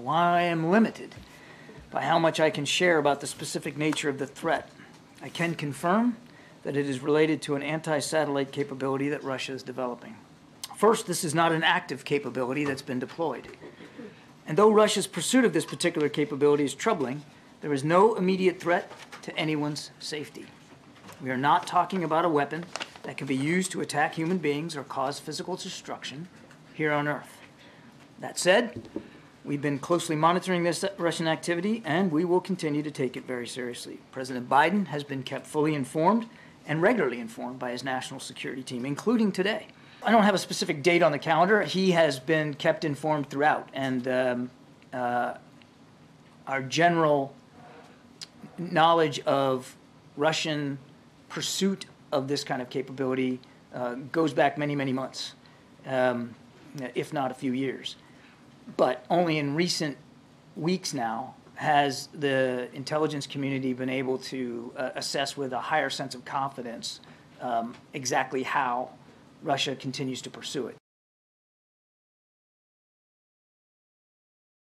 while I am limited by how much I can share about the specific nature of the threat, I can confirm that it is related to an anti-satellite capability that Russia is developing. First, this is not an active capability that's been deployed. And though Russia's pursuit of this particular capability is troubling, there is no immediate threat to anyone's safety. We are not talking about a weapon that can be used to attack human beings or cause physical destruction here on Earth. That said, we've been closely monitoring this Russian activity and we will continue to take it very seriously. President Biden has been kept fully informed and regularly informed by his national security team, including today. I don't have a specific date on the calendar. He has been kept informed throughout, and um, uh, our general knowledge of Russian pursuit of this kind of capability uh, goes back many, many months, um, if not a few years. But only in recent weeks now has the intelligence community been able to uh, assess with a higher sense of confidence um, exactly how Russia continues to pursue it.